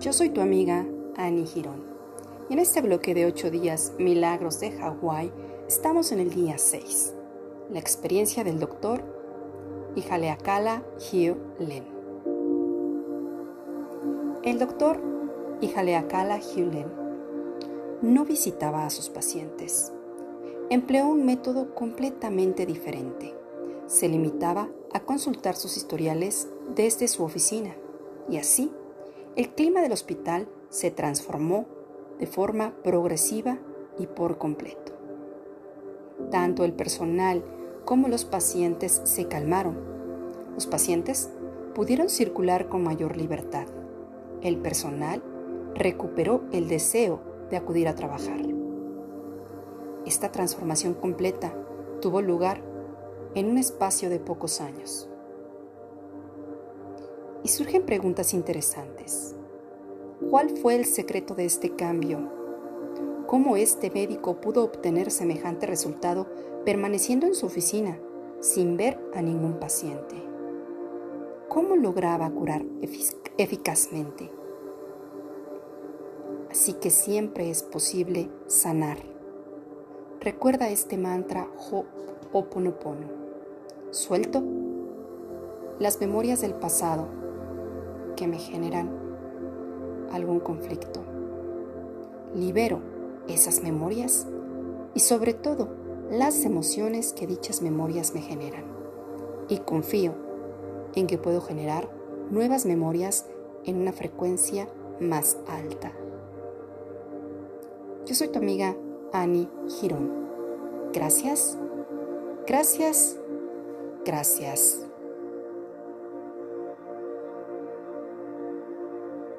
Yo soy tu amiga Annie Girón y en este bloque de 8 días Milagros de Hawái estamos en el día 6, la experiencia del doctor Ihaleakala Hugh Len. El doctor Ihaleakala Hugh Len no visitaba a sus pacientes. Empleó un método completamente diferente. Se limitaba a consultar sus historiales desde su oficina y así el clima del hospital se transformó de forma progresiva y por completo. Tanto el personal como los pacientes se calmaron. Los pacientes pudieron circular con mayor libertad. El personal recuperó el deseo de acudir a trabajar. Esta transformación completa tuvo lugar en un espacio de pocos años. Y surgen preguntas interesantes. ¿Cuál fue el secreto de este cambio? ¿Cómo este médico pudo obtener semejante resultado permaneciendo en su oficina sin ver a ningún paciente? ¿Cómo lograba curar eficazmente? Así que siempre es posible sanar. Recuerda este mantra Ho'oponopono. Suelto las memorias del pasado que me generan algún conflicto. Libero esas memorias y sobre todo las emociones que dichas memorias me generan. Y confío en que puedo generar nuevas memorias en una frecuencia más alta. Yo soy tu amiga Annie Girón. Gracias, gracias, gracias.